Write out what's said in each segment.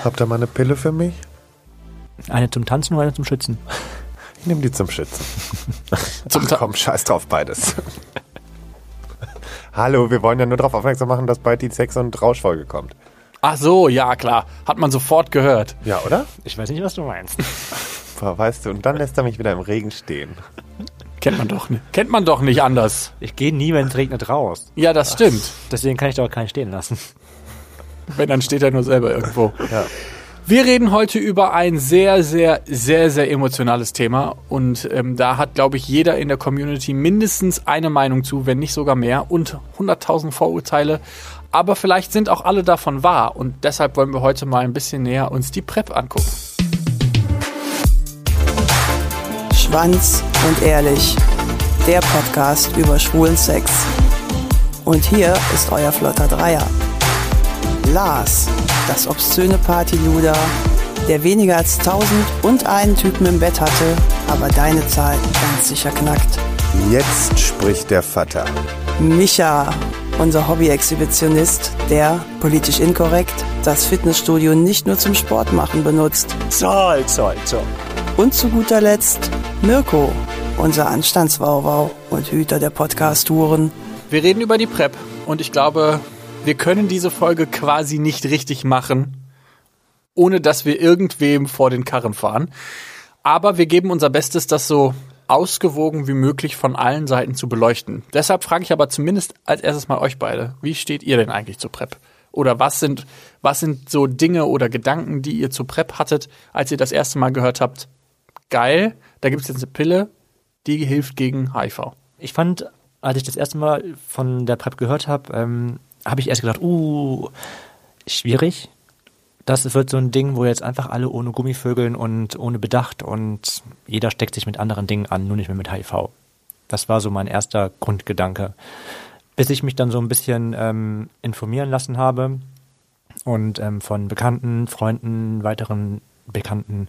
Habt ihr mal eine Pille für mich? Eine zum Tanzen oder eine zum Schützen? Ich nehme die zum Schützen. zum Ach, komm, scheiß drauf beides. Hallo, wir wollen ja nur darauf aufmerksam machen, dass bald die Sex- und Rauschfolge kommt. Ach so, ja klar. Hat man sofort gehört. Ja, oder? Ich weiß nicht, was du meinst. Boah, weißt du, und dann lässt er mich wieder im Regen stehen. Kennt man doch nicht. Kennt man doch nicht anders. Ich gehe nie, wenn es regnet, raus. Ja, das stimmt. Deswegen kann ich doch keinen stehen lassen. Wenn, dann steht er nur selber irgendwo. Ja. Wir reden heute über ein sehr, sehr, sehr, sehr emotionales Thema. Und ähm, da hat, glaube ich, jeder in der Community mindestens eine Meinung zu, wenn nicht sogar mehr. Und 100.000 Vorurteile. Aber vielleicht sind auch alle davon wahr. Und deshalb wollen wir heute mal ein bisschen näher uns die PrEP angucken. Schwanz und ehrlich. Der Podcast über schwulen Sex. Und hier ist euer flotter Dreier. Lars, das obszöne Partyluder, der weniger als tausend und einen Typen im Bett hatte, aber deine Zahl ganz sicher knackt. Jetzt spricht der Vater. Micha, unser Hobby-Exhibitionist, der, politisch inkorrekt, das Fitnessstudio nicht nur zum Sport machen benutzt. Zoll, zoll, zoll. Und zu guter Letzt Mirko, unser Anstandswauwau und Hüter der Podcast-Touren. Wir reden über die PrEP. Und ich glaube, wir können diese Folge quasi nicht richtig machen, ohne dass wir irgendwem vor den Karren fahren. Aber wir geben unser Bestes, das so ausgewogen wie möglich von allen Seiten zu beleuchten. Deshalb frage ich aber zumindest als erstes mal euch beide, wie steht ihr denn eigentlich zu PrEP? Oder was sind, was sind so Dinge oder Gedanken, die ihr zu PrEP hattet, als ihr das erste Mal gehört habt, geil, da gibt es jetzt eine Pille, die hilft gegen HIV? Ich fand, als ich das erste Mal von der PrEP gehört habe, ähm, habe ich erst gedacht, uh, schwierig. Das wird so ein Ding, wo jetzt einfach alle ohne Gummivögeln und ohne Bedacht und jeder steckt sich mit anderen Dingen an, nur nicht mehr mit HIV. Das war so mein erster Grundgedanke. Bis ich mich dann so ein bisschen ähm, informieren lassen habe und ähm, von Bekannten, Freunden, weiteren Bekannten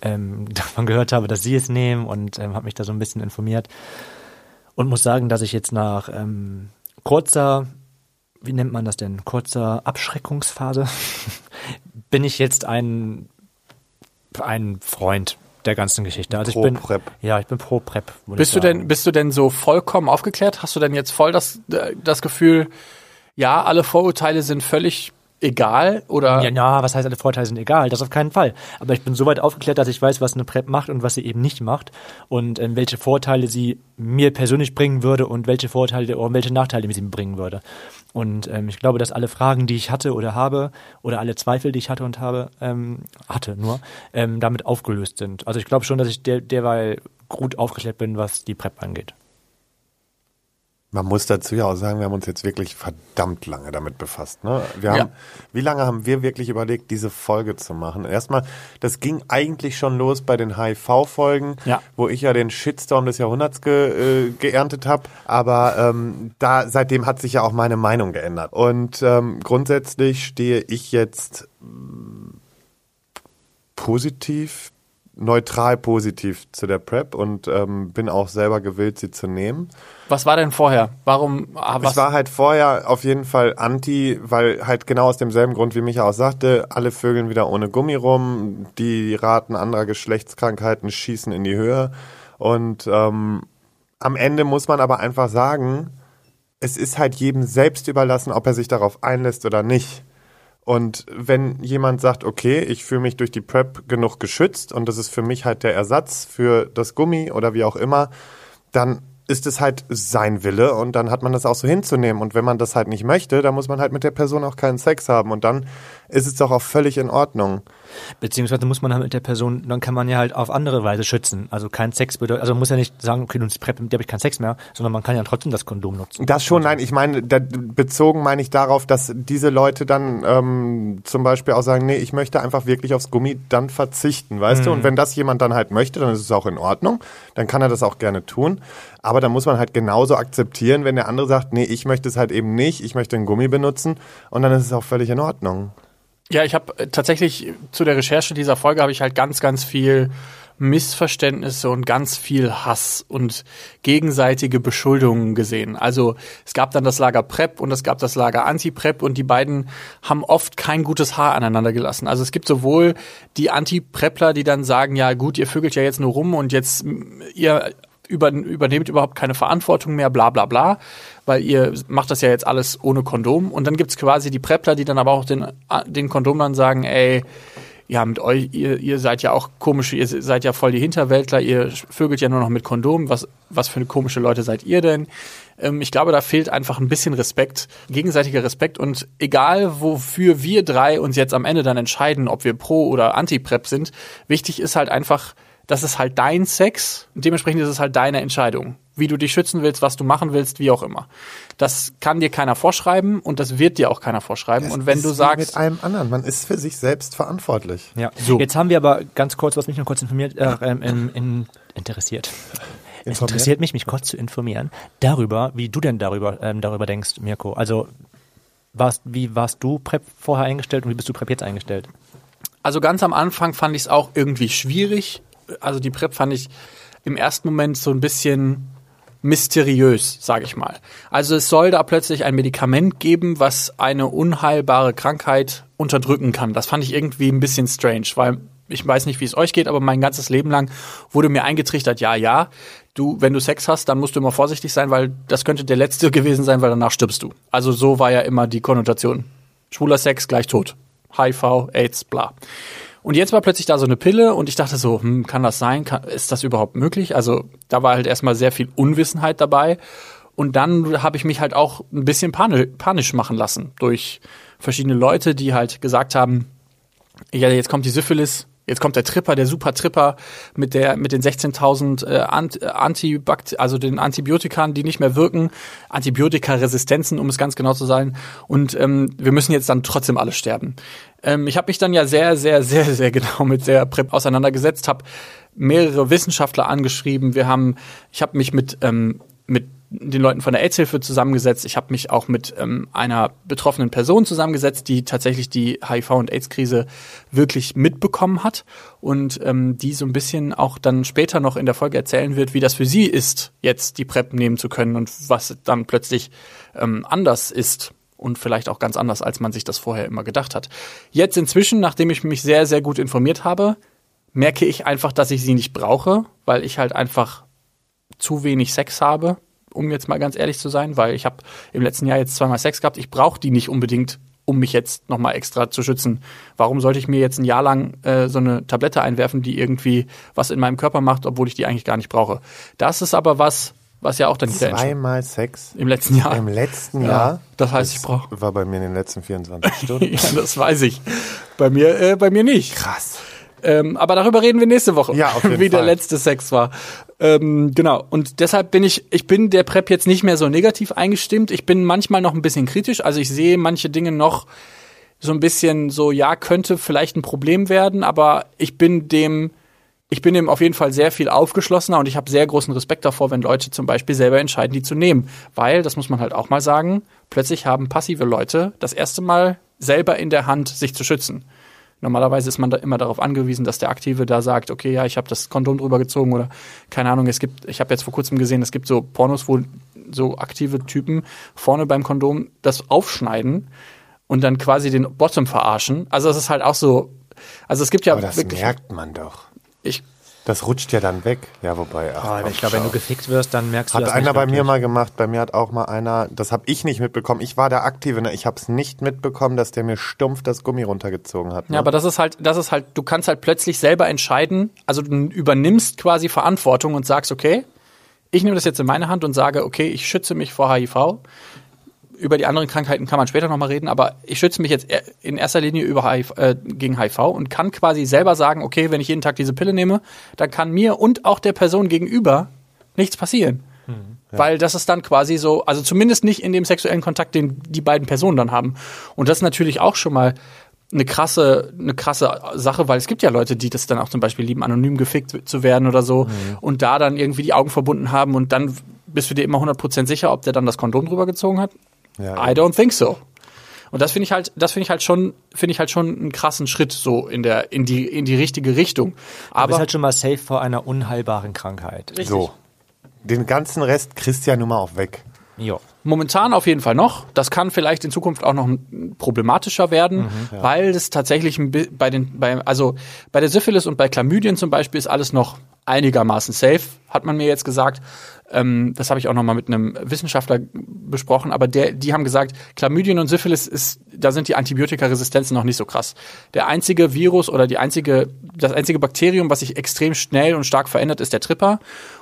ähm, davon gehört habe, dass sie es nehmen und ähm, habe mich da so ein bisschen informiert und muss sagen, dass ich jetzt nach ähm, kurzer wie nennt man das denn, kurzer Abschreckungsphase, bin ich jetzt ein, ein Freund der ganzen Geschichte. Also pro ich bin Prep. Ja, ich bin pro Prep. Bist du denn bist du denn so vollkommen aufgeklärt? Hast du denn jetzt voll das das Gefühl, ja, alle Vorurteile sind völlig egal oder? Ja, na, was heißt alle Vorteile sind egal? Das auf keinen Fall. Aber ich bin so weit aufgeklärt, dass ich weiß, was eine PrEP macht und was sie eben nicht macht und ähm, welche Vorteile sie mir persönlich bringen würde und welche Vorteile oder welche Nachteile sie mir bringen würde. Und ähm, ich glaube, dass alle Fragen, die ich hatte oder habe, oder alle Zweifel, die ich hatte und habe, ähm, hatte nur, ähm, damit aufgelöst sind. Also ich glaube schon, dass ich der, derweil gut aufgeklärt bin, was die PrEP angeht. Man muss dazu ja auch sagen, wir haben uns jetzt wirklich verdammt lange damit befasst. Ne? Wir haben, Ja. Wie lange haben wir wirklich überlegt, diese Folge zu machen? Erstmal, das ging eigentlich schon los bei den HIV-Folgen, Ja. wo ich ja den Shitstorm des Jahrhunderts ge, äh, geerntet habe. Aber ähm, da seitdem hat sich ja auch meine Meinung geändert. Und ähm, grundsätzlich stehe ich jetzt mm, positiv, neutral positiv zu der PrEP und ähm, bin auch selber gewillt, sie zu nehmen. Was war denn vorher? Warum? ah, Ich war halt vorher auf jeden Fall anti, weil halt genau aus demselben Grund, wie Micha auch sagte, alle Vögeln wieder ohne Gummi rum, die Raten anderer Geschlechtskrankheiten schießen in die Höhe. Und ähm, am Ende muss man aber einfach sagen, es ist halt jedem selbst überlassen, ob er sich darauf einlässt oder nicht. Und wenn jemand sagt, okay, ich fühle mich durch die PrEP genug geschützt und das ist für mich halt der Ersatz für das Gummi oder wie auch immer, dann ist es halt sein Wille und dann hat man das auch so hinzunehmen. Und wenn man das halt nicht möchte, dann muss man halt mit der Person auch keinen Sex haben und dann ist es doch auch völlig in Ordnung. Beziehungsweise muss man halt mit der Person, dann kann man ja halt auf andere Weise schützen. Also kein Sex bedeutet, also man muss ja nicht sagen, okay, du PrEP, mit der habe ich keinen Sex mehr, sondern man kann ja trotzdem das Kondom nutzen. Das schon, nein, ich meine, bezogen meine ich darauf, dass diese Leute dann ähm, zum Beispiel auch sagen, nee, ich möchte einfach wirklich aufs Gummi dann verzichten, weißt du? Und wenn das jemand dann halt möchte, dann ist es auch in Ordnung, dann kann er das auch gerne tun. Aber dann muss man halt genauso akzeptieren, wenn der andere sagt, nee, ich möchte es halt eben nicht, ich möchte ein Gummi benutzen und dann ist es auch völlig in Ordnung. Ja, ich habe tatsächlich zu der Recherche dieser Folge habe ich halt ganz, ganz viel Missverständnisse und ganz viel Hass und gegenseitige Beschuldungen gesehen. Also es gab dann das Lager Prep und es gab das Lager Anti-Prep und die beiden haben oft kein gutes Haar aneinander gelassen. Also es gibt sowohl die Anti-Prepler, die dann sagen, ja gut, ihr vögelt ja jetzt nur rum und jetzt ihr über, übernehmt überhaupt keine Verantwortung mehr, bla bla bla, weil ihr macht das ja jetzt alles ohne Kondom. Und dann gibt's quasi die Prepler, die dann aber auch den, den Kondomern sagen, ey, ja, mit euch, ihr, ihr seid ja auch komische, ihr seid ja voll die Hinterwäldler, ihr vögelt ja nur noch mit Kondom, was, was für eine komische Leute seid ihr denn? Ähm, ich glaube, da fehlt einfach ein bisschen Respekt, gegenseitiger Respekt und egal, wofür wir drei uns jetzt am Ende dann entscheiden, ob wir pro oder anti-Prep sind, wichtig ist halt einfach, das ist halt dein Sex und dementsprechend ist es halt deine Entscheidung wie du dich schützen willst, was du machen willst, wie auch immer. Das kann dir keiner vorschreiben und das wird dir auch keiner vorschreiben. Das und wenn ist du sagst, mit allem anderen, man ist für sich selbst verantwortlich. Ja. So. Jetzt haben wir aber ganz kurz, was mich noch kurz informiert, äh, ähm, in, in, interessiert. Es interessiert mich, mich kurz zu informieren darüber, wie du denn darüber, ähm, darüber denkst, Mirko. Also warst, wie warst du Prep vorher eingestellt und wie bist du Prep jetzt eingestellt? also ganz am Anfang fand ich es auch irgendwie schwierig. Also die PrEP fand ich im ersten Moment so ein bisschen mysteriös, sage ich mal. Also es soll da plötzlich ein Medikament geben, was eine unheilbare Krankheit unterdrücken kann. Das fand ich irgendwie ein bisschen strange, weil ich weiß nicht, wie es euch geht, aber mein ganzes Leben lang wurde mir eingetrichtert, ja, ja, du, wenn du Sex hast, dann musst du immer vorsichtig sein, weil das könnte der letzte gewesen sein, weil danach stirbst du. Also so war ja immer die Konnotation. Schwuler Sex gleich tot. HIV, AIDS, bla. Und jetzt war plötzlich da so eine Pille und ich dachte so, hm, kann das sein? Kann, ist das überhaupt möglich? Also da war halt erstmal sehr viel Unwissenheit dabei. Und dann habe ich mich halt auch ein bisschen pani panisch machen lassen durch verschiedene Leute, die halt gesagt haben, ja, jetzt kommt die Syphilis, jetzt kommt der Tripper, der Super Tripper mit der mit den 16.000 äh, Ant, Antibakt also den Antibiotikern, die nicht mehr wirken, Antibiotikaresistenzen, um es ganz genau zu sein. Und ähm, wir müssen jetzt dann trotzdem alle sterben. Ähm, ich habe mich dann ja sehr, sehr, sehr, sehr genau mit der PrEP auseinandergesetzt, habe mehrere Wissenschaftler angeschrieben. Wir haben, ich habe mich mit ähm, mit den Leuten von der AIDS-Hilfe zusammengesetzt. Ich habe mich auch mit ähm, einer betroffenen Person zusammengesetzt, die tatsächlich die HIV- und AIDS-Krise wirklich mitbekommen hat und ähm, die so ein bisschen auch dann später noch in der Folge erzählen wird, wie das für sie ist, jetzt die PrEP nehmen zu können und was dann plötzlich ähm, anders ist und vielleicht auch ganz anders, als man sich das vorher immer gedacht hat. Jetzt inzwischen, nachdem ich mich sehr, sehr gut informiert habe, merke ich einfach, dass ich sie nicht brauche, weil ich halt einfach zu wenig Sex habe, um jetzt mal ganz ehrlich zu sein, weil ich habe im letzten Jahr jetzt zweimal Sex gehabt. Ich brauche die nicht unbedingt, um mich jetzt nochmal extra zu schützen. Warum sollte ich mir jetzt ein Jahr lang äh, so eine Tablette einwerfen, die irgendwie was in meinem Körper macht, obwohl ich die eigentlich gar nicht brauche? Das ist aber was, was ja auch dann. Zweimal Sex im letzten Jahr. im letzten Ja, Jahr. das heißt, ich brauch- War bei mir in den letzten 24 Stunden. ja, das weiß ich. Bei mir, äh, bei mir nicht. Krass. Ähm, aber darüber reden wir nächste Woche, Ja, auf jeden wie der Fall. letzte Sex war. Ähm, genau. Und deshalb bin ich, ich bin der Prep jetzt nicht mehr so negativ eingestimmt. Ich bin manchmal noch ein bisschen kritisch. Also ich sehe manche Dinge noch so ein bisschen so, ja, könnte vielleicht ein Problem werden, aber ich bin dem, ich bin dem auf jeden Fall sehr viel aufgeschlossener und ich habe sehr großen Respekt davor, wenn Leute zum Beispiel selber entscheiden, die zu nehmen. Weil, das muss man halt auch mal sagen, plötzlich haben passive Leute das erste Mal selber in der Hand, sich zu schützen. Normalerweise ist man da immer darauf angewiesen, dass der Aktive da sagt, okay, ja, ich habe das Kondom drüber gezogen oder keine Ahnung, es gibt, ich habe jetzt vor kurzem gesehen, es gibt so Pornos, wo so aktive Typen vorne beim Kondom das aufschneiden und dann quasi den Bottom verarschen. Also es ist halt auch so, also es gibt ja Aber das wirklich, merkt man doch. ich, Das rutscht ja dann weg. Ja, wobei. Ach, Oh, ich glaube, wenn du gefickt wirst, dann merkst du Hat das einer nicht bei mir mal gemacht. Bei mir hat auch mal einer, das habe ich nicht mitbekommen. Ich war der Aktive, ne? ich habe es nicht mitbekommen, dass der mir stumpf das Gummi runtergezogen hat. Ne? Ja, aber das ist halt, das ist halt, du kannst halt plötzlich selber entscheiden, also du übernimmst quasi Verantwortung und sagst, okay, ich nehme das jetzt in meine Hand und sage, okay, ich schütze mich vor HIV. Über die anderen Krankheiten kann man später nochmal reden, aber ich schütze mich jetzt in erster Linie über HIV, äh, gegen HIV und kann quasi selber sagen, okay, wenn ich jeden Tag diese Pille nehme, dann kann mir und auch der Person gegenüber nichts passieren. Weil das ist dann quasi so, also zumindest nicht in dem sexuellen Kontakt, den die beiden Personen dann haben. Und das ist natürlich auch schon mal eine krasse, eine krasse Sache, weil es gibt ja Leute, die das dann auch zum Beispiel lieben, anonym gefickt zu werden oder so und da dann irgendwie die Augen verbunden haben und dann bist du dir immer 100% sicher, ob der dann das Kondom drüber gezogen hat? Ja, I don't think so. Und das finde ich halt, das finde ich halt schon, finde ich halt schon einen krassen Schritt so in der, in die, in die richtige Richtung. Aber Aber bist halt schon mal safe vor einer unheilbaren Krankheit. So. Den ganzen Rest kriegst du ja nun mal auch weg. Jo. Momentan auf jeden Fall noch. Das kann vielleicht in Zukunft auch noch problematischer werden, weil es tatsächlich bei den, bei, also bei der Syphilis und bei Chlamydien zum Beispiel ist alles noch einigermaßen safe, hat man mir jetzt gesagt. Ähm, das habe ich auch noch mal mit einem Wissenschaftler besprochen, aber der, die haben gesagt, Chlamydien und Syphilis ist, da sind die Antibiotikaresistenzen noch nicht so krass. Der einzige Virus oder die einzige, das einzige Bakterium, was sich extrem schnell und stark verändert, ist der Tripper.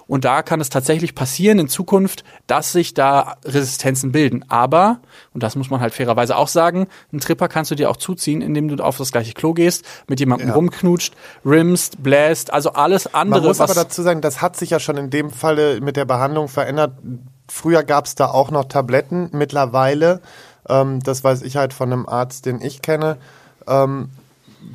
Und da kann es tatsächlich passieren in Zukunft, dass sich da Resistenzen bilden. Aber, und das muss man halt fairerweise auch sagen, einen Tripper kannst du dir auch zuziehen, indem du auf das gleiche Klo gehst, mit jemandem Ja. rumknutscht, rimst, bläst, also alles andere, Man muss aber dazu sagen, das hat sich ja schon in dem Falle mit der Behandlung verändert. Früher gab es da auch noch Tabletten. Mittlerweile, ähm, das weiß ich halt von einem Arzt, den ich kenne, ähm,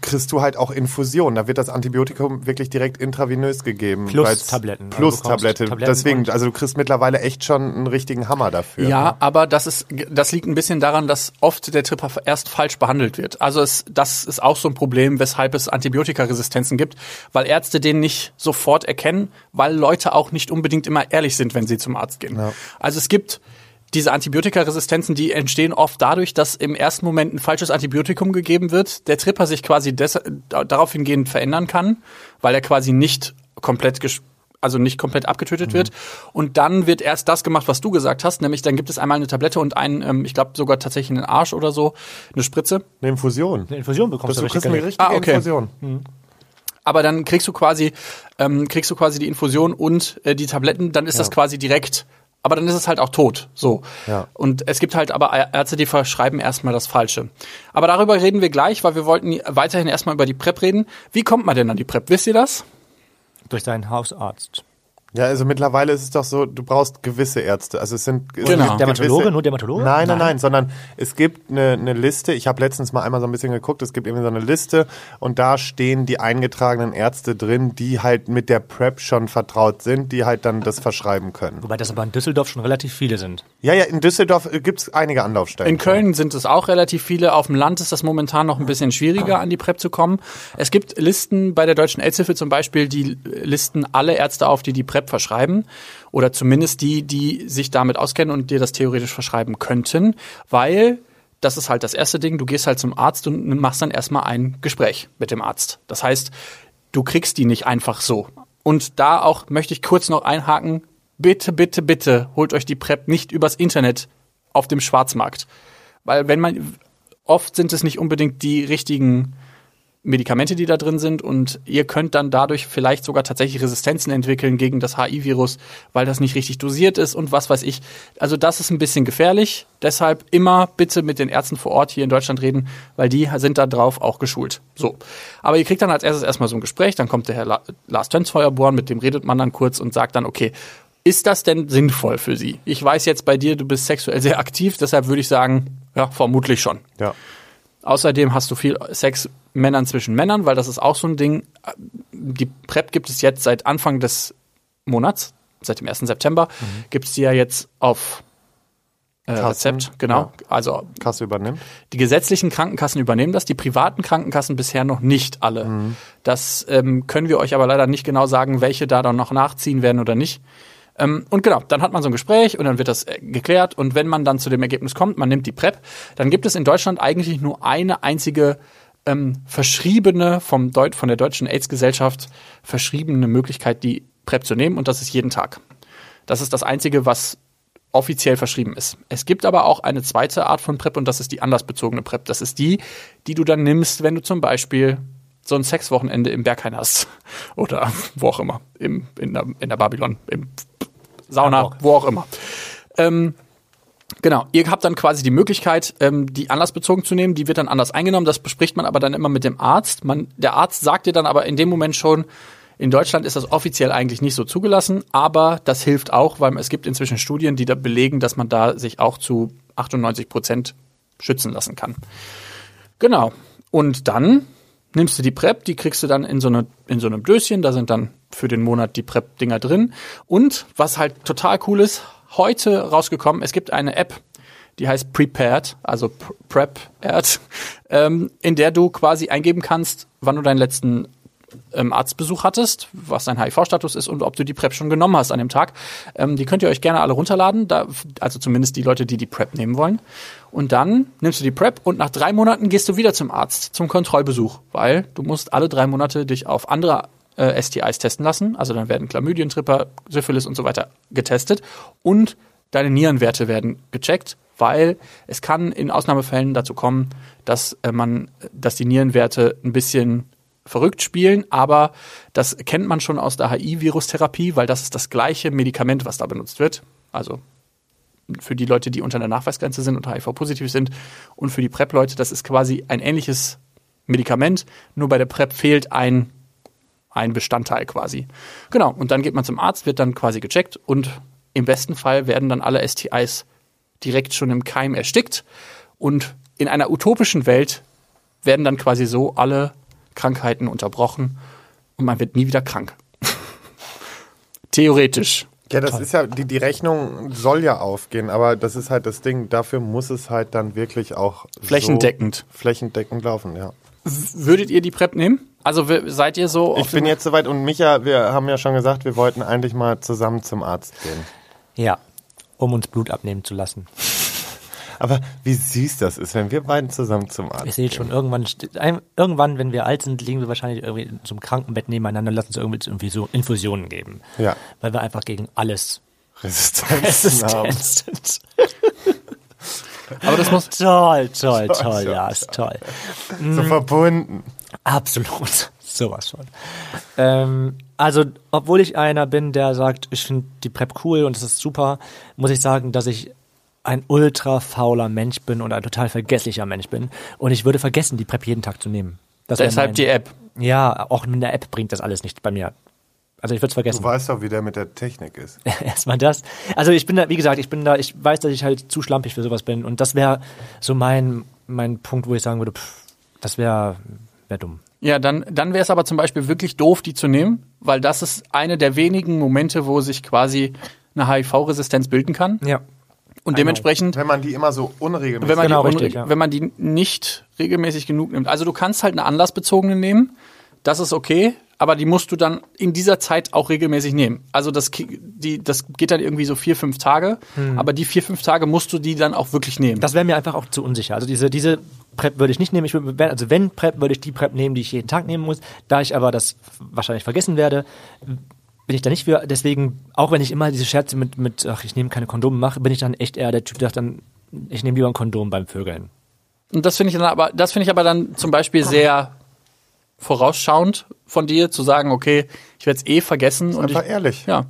kriegst du halt auch Infusion. Da wird das Antibiotikum wirklich direkt intravenös gegeben. Plus Tabletten. Also Plus Tablette. Tabletten Deswegen, also du kriegst mittlerweile echt schon einen richtigen Hammer dafür. Ja, ne? aber das ist, das liegt ein bisschen daran, dass oft der Tripper erst falsch behandelt wird. Also es, das ist auch so ein Problem, weshalb es Antibiotikaresistenzen gibt, weil Ärzte den nicht sofort erkennen, weil Leute auch nicht unbedingt immer ehrlich sind, wenn sie zum Arzt gehen. Also es gibt diese Antibiotikaresistenzen, die entstehen oft dadurch, dass im ersten Moment ein falsches Antibiotikum gegeben wird, der Tripper sich quasi des, darauf hingehend verändern kann, weil er quasi nicht komplett also nicht komplett abgetötet wird. Und dann wird erst das gemacht, was du gesagt hast, nämlich dann gibt es einmal eine Tablette und einen, ähm, ich glaube sogar tatsächlich einen Arsch oder so, eine Spritze. Eine Infusion. Eine Infusion bekommst Du du kriegst richtig. eine richtige Ah, okay. Infusion. Aber dann kriegst du quasi, ähm, kriegst du quasi die Infusion und äh, die Tabletten, dann ist das quasi direkt. Aber dann ist es halt auch tot. So. Ja. Und es gibt halt aber Ärzte, die verschreiben erstmal das Falsche. Aber darüber reden wir gleich, weil wir wollten weiterhin erstmal über die PrEP reden. Wie kommt man denn an die PrEP? Wisst ihr das? Durch deinen Hausarzt. Ja, also mittlerweile ist es doch so, du brauchst gewisse Ärzte. Also es sind es Genau. Dermatologe? gewisse- Nur Dermatologe? Nein, nein, Nein. nein, sondern es gibt eine, eine Liste. Ich habe letztens mal einmal so ein bisschen geguckt. Es gibt irgendwie so eine Liste und da stehen die eingetragenen Ärzte drin, die halt mit der Prep schon vertraut sind, die halt dann das verschreiben können. Wobei das aber in Düsseldorf schon relativ viele sind. Ja, ja, in Düsseldorf gibt es einige Anlaufstellen. In Köln sind es auch relativ viele. Auf dem Land ist das momentan noch ein bisschen schwieriger, an die PrEP zu kommen. Es gibt Listen bei der Deutschen AIDS-Hilfe zum Beispiel, die listen alle Ärzte auf, die die PrEP verschreiben. Oder zumindest die, die sich damit auskennen und dir das theoretisch verschreiben könnten. Weil, das ist halt das erste Ding, du gehst halt zum Arzt und machst dann erstmal ein Gespräch mit dem Arzt. Das heißt, du kriegst die nicht einfach so. Und da auch möchte ich kurz noch einhaken, bitte, bitte, bitte holt euch die PrEP nicht übers Internet auf dem Schwarzmarkt. Weil wenn man, oft sind es nicht unbedingt die richtigen Medikamente, die da drin sind und ihr könnt dann dadurch vielleicht sogar tatsächlich Resistenzen entwickeln gegen das HI-Virus, weil das nicht richtig dosiert ist und was weiß ich. Also das ist ein bisschen gefährlich. Deshalb immer bitte mit den Ärzten vor Ort hier in Deutschland reden, weil die sind da drauf auch geschult. So. Aber ihr kriegt dann als erstes erstmal so ein Gespräch, dann kommt der Herr La Lars Tönsfeuerborn, mit dem redet man dann kurz und sagt dann, okay, ist das denn sinnvoll für Sie? Ich weiß jetzt bei dir, du bist sexuell sehr aktiv, deshalb würde ich sagen, ja, vermutlich schon. Ja. Außerdem hast du viel Sex Männern zwischen Männern, weil das ist auch so ein Ding. Die PrEP gibt es jetzt seit Anfang des Monats, seit dem 1. September, gibt es die ja jetzt auf äh, Kassen, Rezept, genau. ja. Also Kasse übernimmt. die gesetzlichen Krankenkassen übernehmen das, die privaten Krankenkassen bisher noch nicht alle. Das ähm, können wir euch aber leider nicht genau sagen, welche da dann noch nachziehen werden oder nicht. Ähm, und genau, dann hat man so ein Gespräch und dann wird das äh, geklärt und wenn man dann zu dem Ergebnis kommt, man nimmt die PrEP, dann gibt es in Deutschland eigentlich nur eine einzige ähm, verschriebene vom Deut von der Deutschen AIDS-Gesellschaft verschriebene Möglichkeit, die PrEP zu nehmen und das ist jeden Tag. Das ist das einzige, was offiziell verschrieben ist. Es gibt aber auch eine zweite Art von PrEP und das ist die anlassbezogene PrEP. Das ist die, die du dann nimmst, wenn du zum Beispiel so ein Sexwochenende im Berghain hast oder wo auch immer, im, in, der, in der Babylon, im Sauna, Hamburg. wo auch immer. Ähm, Genau, ihr habt dann quasi die Möglichkeit, ähm, die anlassbezogen zu nehmen. Die wird dann anders eingenommen. Das bespricht man aber dann immer mit dem Arzt. Man, der Arzt sagt dir dann aber in dem Moment schon, in Deutschland ist das offiziell eigentlich nicht so zugelassen, aber das hilft auch, weil es gibt inzwischen Studien, die da belegen, dass man da sich auch zu 98 Prozent schützen lassen kann. Genau. Und dann nimmst du die PrEP, die kriegst du dann in so, eine, in so einem Döschen, da sind dann für den Monat die PrEP-Dinger drin. Und was halt total cool ist, heute rausgekommen, es gibt eine App, die heißt Prepared, also Prepared, ähm, in der du quasi eingeben kannst, wann du deinen letzten ähm, Arztbesuch hattest, was dein HIV-Status ist und ob du die PrEP schon genommen hast an dem Tag. Ähm, die könnt ihr euch gerne alle runterladen, da, also zumindest die Leute, die die PrEP nehmen wollen. Und dann nimmst du die PrEP und nach drei Monaten gehst du wieder zum Arzt, zum Kontrollbesuch, weil du musst alle drei Monate dich auf andere äh, STIs testen lassen. Also dann werden Chlamydien, Tripper, Syphilis und so weiter getestet und deine Nierenwerte werden gecheckt, weil es kann in Ausnahmefällen dazu kommen, dass äh, man, dass die Nierenwerte ein bisschen verrückt spielen, aber das kennt man schon aus der HI-Virustherapie, weil das ist das gleiche Medikament, was da benutzt wird. Also für die Leute, die unter der Nachweisgrenze sind und HIV-positiv sind und für die PrEP-Leute, das ist quasi ein ähnliches Medikament, nur bei der PrEP fehlt ein, ein Bestandteil quasi. Genau, und dann geht man zum Arzt, wird dann quasi gecheckt und im besten Fall werden dann alle STIs direkt schon im Keim erstickt und in einer utopischen Welt werden dann quasi so alle Krankheiten unterbrochen und man wird nie wieder krank. Theoretisch. Ja, das ist ja, die, die Rechnung soll ja aufgehen, aber das ist halt das Ding, dafür muss es halt dann wirklich auch Flächendeckend. So flächendeckend laufen, ja. Würdet ihr die PrEP nehmen? Also seid ihr so Ich bin jetzt soweit und Micha, wir haben ja schon gesagt, wir wollten eigentlich mal zusammen zum Arzt gehen. Ja, um uns Blut abnehmen zu lassen. Aber wie süß das ist, wenn wir beiden zusammen zum Arzt Ich sehe schon, irgendwann, irgendwann, wenn wir alt sind, liegen wir wahrscheinlich irgendwie zum Krankenbett nebeneinander und lassen uns irgendwie, irgendwie so Infusionen geben. Ja. Weil wir einfach gegen alles Resistenzen haben. resistent sind. aber das muss Toll, toll, toll, so, ja, ist toll. So verbunden. Absolut. Sowas von. Ähm, also, obwohl ich einer bin, der sagt, ich finde die PrEP cool und es ist super, muss ich sagen, dass ich ein ultra fauler Mensch bin und ein total vergesslicher Mensch bin. Und ich würde vergessen, die PrEP jeden Tag zu nehmen. Das deshalb mein- die App. Ja, auch mit der App bringt das alles nicht bei mir. Also ich würde es Du vergessen. weißt doch, wie der mit der Technik ist. Erstmal das. Also ich bin da, wie gesagt, ich bin da, ich weiß, dass ich halt zu schlampig für sowas bin. Und das wäre so mein, mein Punkt, wo ich sagen würde, pff, das wäre wär dumm. Ja, dann, dann wäre es aber zum Beispiel wirklich doof, die zu nehmen, weil das ist eine der wenigen Momente, wo sich quasi eine HIV-Resistenz bilden kann. Ja. Und dementsprechend, Wenn man die immer so unregelmäßig wenn man, Genau, richtig, ja. wenn man die nicht regelmäßig genug nimmt. Also du kannst halt eine anlassbezogene nehmen, das ist okay, aber die musst du dann in dieser Zeit auch regelmäßig nehmen. Also das, die, das geht dann irgendwie so vier, fünf Tage, aber die vier, fünf Tage musst du die dann auch wirklich nehmen. Das wäre mir einfach auch zu unsicher. Also diese, diese PrEP würde ich nicht nehmen. Ich wenn- also wenn PrEP, würde ich die PrEP nehmen, die ich jeden Tag nehmen muss. Da ich aber das wahrscheinlich vergessen werde, bin ich da nicht für. Deswegen, auch wenn ich immer diese Scherze mit, mit ach, ich nehme keine Kondome mache, bin ich dann echt eher der Typ, der sagt dann, ich nehme lieber ein Kondom beim Vögeln. Und das finde ich dann aber, das finde ich aber dann zum Beispiel sehr vorausschauend von dir, zu sagen, okay, ich werde es eh vergessen und ich, Einfach ehrlich. ja.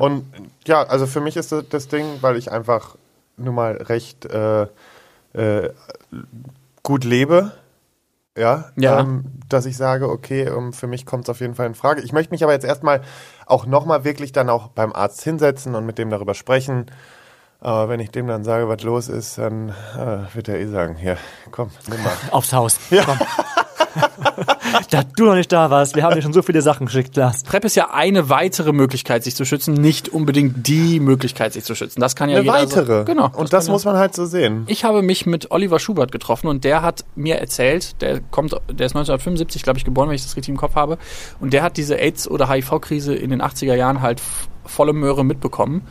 Und ja, also für mich ist das, das Ding, weil ich einfach nun mal recht äh, äh, gut lebe, ja, Ja. Ähm, dass ich sage, okay, ähm, für mich kommt es auf jeden Fall in Frage. Ich möchte mich aber jetzt erstmal auch nochmal wirklich dann auch beim Arzt hinsetzen und mit dem darüber sprechen. Aber wenn ich dem dann sage, was los ist, dann äh, wird er eh sagen, hier, komm, nimm mal. Aufs Haus. Komm. da du noch nicht da warst, wir haben dir schon so viele Sachen geschickt, Lars. PrEP ist ja eine weitere Möglichkeit, sich zu schützen, nicht unbedingt die Möglichkeit, sich zu schützen. Das kann ja Eine jeder weitere. So, genau. Und das muss man halt so sehen. Ich habe mich mit Oliver Schubert getroffen und der hat mir erzählt, der kommt, der ist 1975, glaube ich, geboren, wenn ich das richtig im Kopf habe, und der hat diese AIDS- oder HIV-Krise in den 80er Jahren halt volle Möhre mitbekommen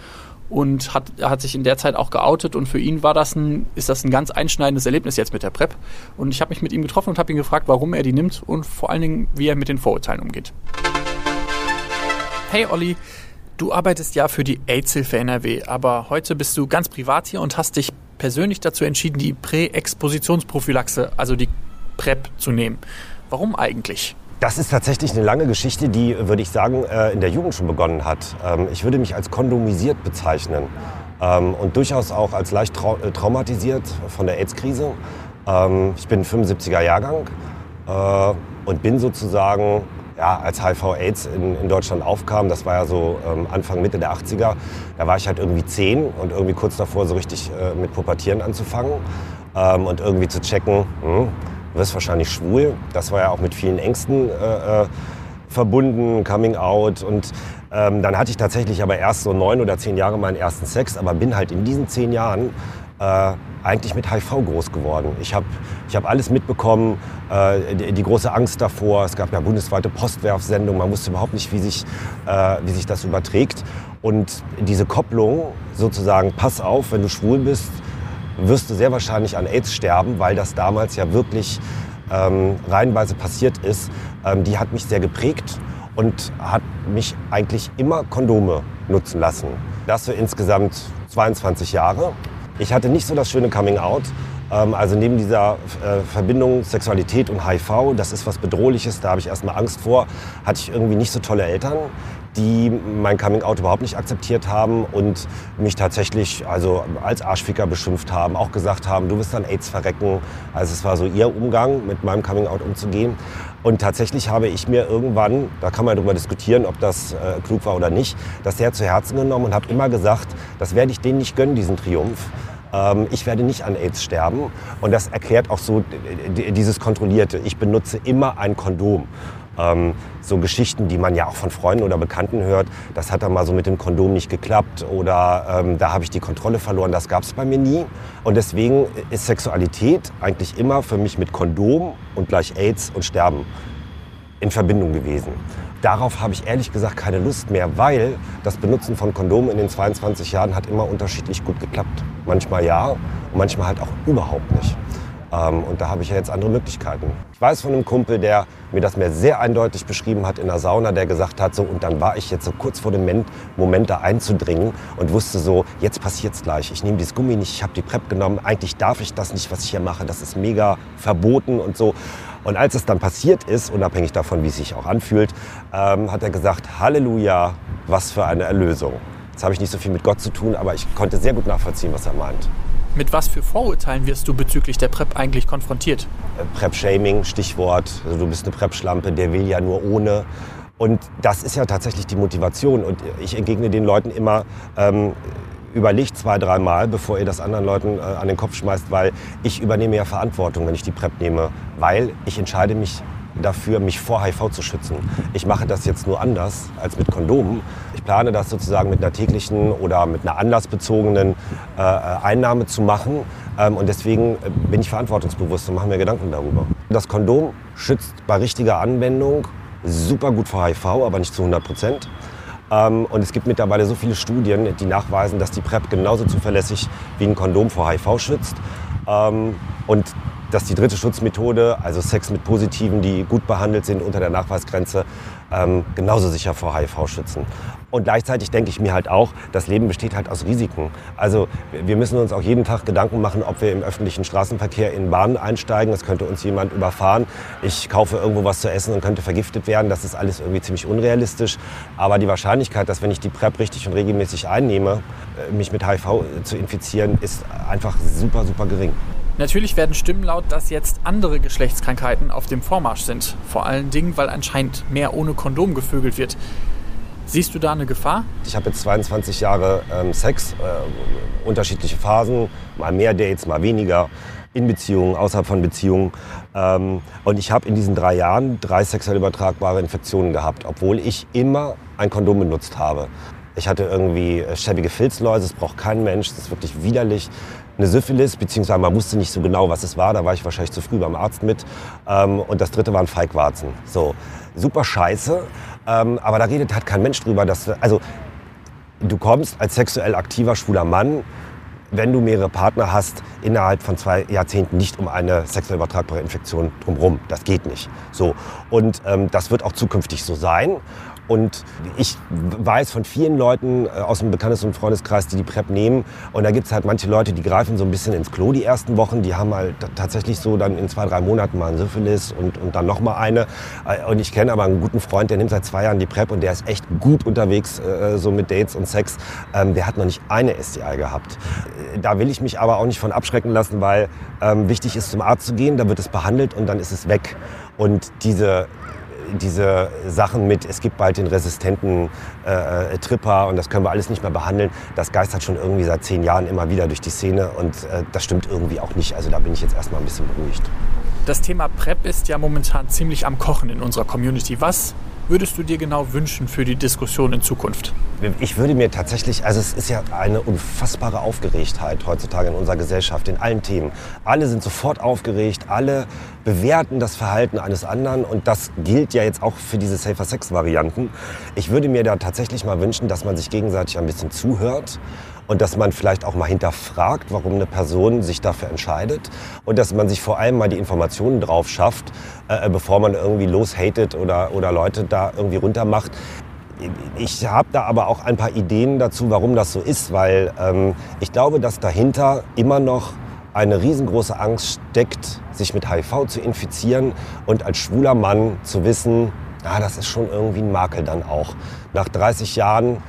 und hat, hat sich in der Zeit auch geoutet und für ihn war das ein, ist das ein ganz einschneidendes Erlebnis jetzt mit der PrEP. Und ich habe mich mit ihm getroffen und habe ihn gefragt, warum er die nimmt und vor allen Dingen, wie er mit den Vorurteilen umgeht. Hey Olli, du arbeitest ja für die AIDS-Hilfe NRW, aber heute bist du ganz privat hier und hast dich persönlich dazu entschieden, die Präexpositionsprophylaxe, also die PrEP, zu nehmen. Warum eigentlich? Das ist tatsächlich eine lange Geschichte, die, würde ich sagen, äh, in der Jugend schon begonnen hat. Ähm, Ich würde mich als kondomisiert bezeichnen ähm, und durchaus auch als leicht äh, traumatisiert von der AIDS-Krise. Ähm, Ich bin 75er Jahrgang äh, und bin sozusagen, ja, als HIV-AIDS in, Deutschland aufkam, das war ja so Anfang, Mitte der 80er, da war ich halt irgendwie zehn und irgendwie kurz davor so richtig mit Pubertieren anzufangen und irgendwie zu checken, hm, wirst wahrscheinlich schwul. Das war ja auch mit vielen Ängsten äh, äh, verbunden, Coming Out. Und ähm, dann hatte ich tatsächlich aber erst so neun oder zehn Jahre meinen ersten Sex, aber bin halt in diesen zehn Jahren äh, eigentlich mit HIV groß geworden. Ich habe ich hab alles mitbekommen, äh, die, die, große Angst davor. Es gab ja bundesweite Postwerfsendungen, man wusste überhaupt nicht, wie sich, äh, wie sich das überträgt. Und diese Kopplung sozusagen, pass auf, wenn du schwul bist, wirst du sehr wahrscheinlich an AIDS sterben, weil das damals ja wirklich ähm, reihenweise passiert ist, ähm, die hat mich sehr geprägt und hat mich eigentlich immer Kondome nutzen lassen. Das für insgesamt 22 Jahre. Ich hatte nicht so das schöne Coming Out. Ähm, also neben dieser äh, Verbindung Sexualität und HIV, das ist was Bedrohliches, da habe ich erstmal Angst vor, hatte ich irgendwie nicht so tolle Eltern die mein Coming-out überhaupt nicht akzeptiert haben und mich tatsächlich also als Arschficker beschimpft haben, auch gesagt haben, du wirst dann AIDS verrecken. Also es war so ihr Umgang, mit meinem Coming-out umzugehen. Und tatsächlich habe ich mir irgendwann, da kann man darüber diskutieren, ob das äh, klug war oder nicht, das sehr zu Herzen genommen und habe immer gesagt, das werde ich denen nicht gönnen, diesen Triumph ähm, ich werde nicht an AIDS sterben. Und das erklärt auch so dieses Kontrollierte. Ich benutze immer ein Kondom. Ähm, so Geschichten, die man ja auch von Freunden oder Bekannten hört, das hat dann mal so mit dem Kondom nicht geklappt oder ähm, da habe ich die Kontrolle verloren, das gab es bei mir nie. Und deswegen ist Sexualität eigentlich immer für mich mit Kondom und gleich AIDS und Sterben in Verbindung gewesen. Darauf habe ich ehrlich gesagt keine Lust mehr, weil das Benutzen von Kondomen in den 22 Jahren hat immer unterschiedlich gut geklappt. Manchmal ja und manchmal halt auch überhaupt nicht. Ähm, und da habe ich ja jetzt andere Möglichkeiten. Ich weiß von einem Kumpel, der mir das mir sehr eindeutig beschrieben hat in der Sauna, der gesagt hat, so, und dann war ich jetzt so kurz vor dem Moment, da einzudringen und wusste so, jetzt passiert's gleich. Ich nehme dieses Gummi nicht, ich habe die PrEP genommen. Eigentlich darf ich das nicht, was ich hier mache. Das ist mega verboten und so. Und als es dann passiert ist, unabhängig davon, wie es sich auch anfühlt, ähm, hat er gesagt, Halleluja, was für eine Erlösung. Jetzt habe ich nicht so viel mit Gott zu tun, aber ich konnte sehr gut nachvollziehen, was er meint. Mit was für Vorurteilen wirst du bezüglich der PrEP eigentlich konfrontiert? PrEP-Shaming, Stichwort. Also du bist eine PrEP-Schlampe, der will ja nur ohne. Und das ist ja tatsächlich die Motivation. Und ich entgegne den Leuten immer, ähm, überlegt zwei, dreimal, bevor ihr das anderen Leuten äh, an den Kopf schmeißt, weil ich übernehme ja Verantwortung, wenn ich die PrEP nehme, weil ich entscheide mich dafür, mich vor HIV zu schützen. Ich mache das jetzt nur anders als mit Kondomen. Plane das sozusagen mit einer täglichen oder mit einer anlassbezogenen äh, Einnahme zu machen. Ähm, und deswegen äh, bin ich verantwortungsbewusst und mache mir Gedanken darüber. Das Kondom schützt bei richtiger Anwendung super gut vor HIV, aber nicht zu 100 Prozent. Ähm, und es gibt mittlerweile so viele Studien, die nachweisen, dass die PrEP genauso zuverlässig wie ein Kondom vor HIV schützt. Ähm, und dass die dritte Schutzmethode, also Sex mit Positiven, die gut behandelt sind unter der Nachweisgrenze, ähm, genauso sicher vor HIV schützen. Und gleichzeitig denke ich mir halt auch, das Leben besteht halt aus Risiken. Also wir müssen uns auch jeden Tag Gedanken machen, ob wir im öffentlichen Straßenverkehr in Bahnen einsteigen. Es könnte uns jemand überfahren. Ich kaufe irgendwo was zu essen und könnte vergiftet werden. Das ist alles irgendwie ziemlich unrealistisch. Aber die Wahrscheinlichkeit, dass wenn ich die PrEP richtig und regelmäßig einnehme, äh, mich mit HIV zu infizieren, ist einfach super, super gering. Natürlich werden Stimmen laut, dass jetzt andere Geschlechtskrankheiten auf dem Vormarsch sind. Vor allen Dingen, weil anscheinend mehr ohne Kondom gevögelt wird. Siehst du da eine Gefahr? Ich habe jetzt 22 Jahre ähm, Sex, äh, unterschiedliche Phasen, mal mehr Dates, mal weniger, in Beziehungen, außerhalb von Beziehungen. Ähm, und ich habe in diesen drei Jahren drei sexuell übertragbare Infektionen gehabt, obwohl ich immer ein Kondom benutzt habe. Ich hatte irgendwie äh, schäbige Filzläuse, das braucht kein Mensch, das ist wirklich widerlich eine Syphilis, beziehungsweise man wusste nicht so genau, was es war. Da war ich wahrscheinlich zu früh beim Arzt mit. Ähm, und das dritte waren Feigwarzen. So, super scheiße. Ähm, aber da redet halt kein Mensch drüber. Dass, also, du kommst als sexuell aktiver schwuler Mann, wenn du mehrere Partner hast, innerhalb von zwei Jahrzehnten nicht um eine sexuell übertragbare Infektion drumherum. Das geht nicht. So. Und ähm, das wird auch zukünftig so sein. Und ich weiß von vielen Leuten äh, aus dem Bekanntes- und Freundeskreis, die die PrEP nehmen. Und da gibt es halt manche Leute, die greifen so ein bisschen ins Klo die ersten Wochen. Die haben halt tatsächlich so dann in zwei, drei Monaten mal ein Syphilis und, und dann noch mal eine. Äh, und ich kenne aber einen guten Freund, der nimmt seit zwei Jahren die PrEP und der ist echt gut unterwegs, äh, so mit Dates und Sex. Ähm, der hat noch nicht eine STI gehabt. Da will ich mich aber auch nicht von abschrecken lassen, weil ähm, wichtig ist, zum Arzt zu gehen. Da wird es behandelt und dann ist es weg. Und diese diese Sachen mit, es gibt bald den resistenten äh, äh, Tripper und das können wir alles nicht mehr behandeln, das geistert schon irgendwie seit zehn Jahren immer wieder durch die Szene und äh, das stimmt irgendwie auch nicht. Also da bin ich jetzt erstmal ein bisschen beruhigt. Das Thema PrEP ist ja momentan ziemlich am Kochen in unserer Community. Was würdest du dir genau wünschen für die Diskussion in Zukunft? Ich würde mir tatsächlich, also es ist ja eine unfassbare Aufgeregtheit heutzutage in unserer Gesellschaft, in allen Themen. Alle sind sofort aufgeregt, alle bewerten das Verhalten eines anderen und das gilt ja jetzt auch für diese Safer Sex Varianten. Ich würde mir da tatsächlich mal wünschen, dass man sich gegenseitig ein bisschen zuhört und dass man vielleicht auch mal hinterfragt, warum eine Person sich dafür entscheidet und dass man sich vor allem mal die Informationen drauf schafft, äh, bevor man irgendwie loshatet oder, oder Leute da irgendwie runtermacht. Ich habe da aber auch ein paar Ideen dazu, warum das so ist, weil ähm, ich glaube, dass dahinter immer noch eine riesengroße Angst steckt, sich mit HIV zu infizieren und als schwuler Mann zu wissen, ah, das ist schon irgendwie ein Makel dann auch. Nach 30 Jahren äh,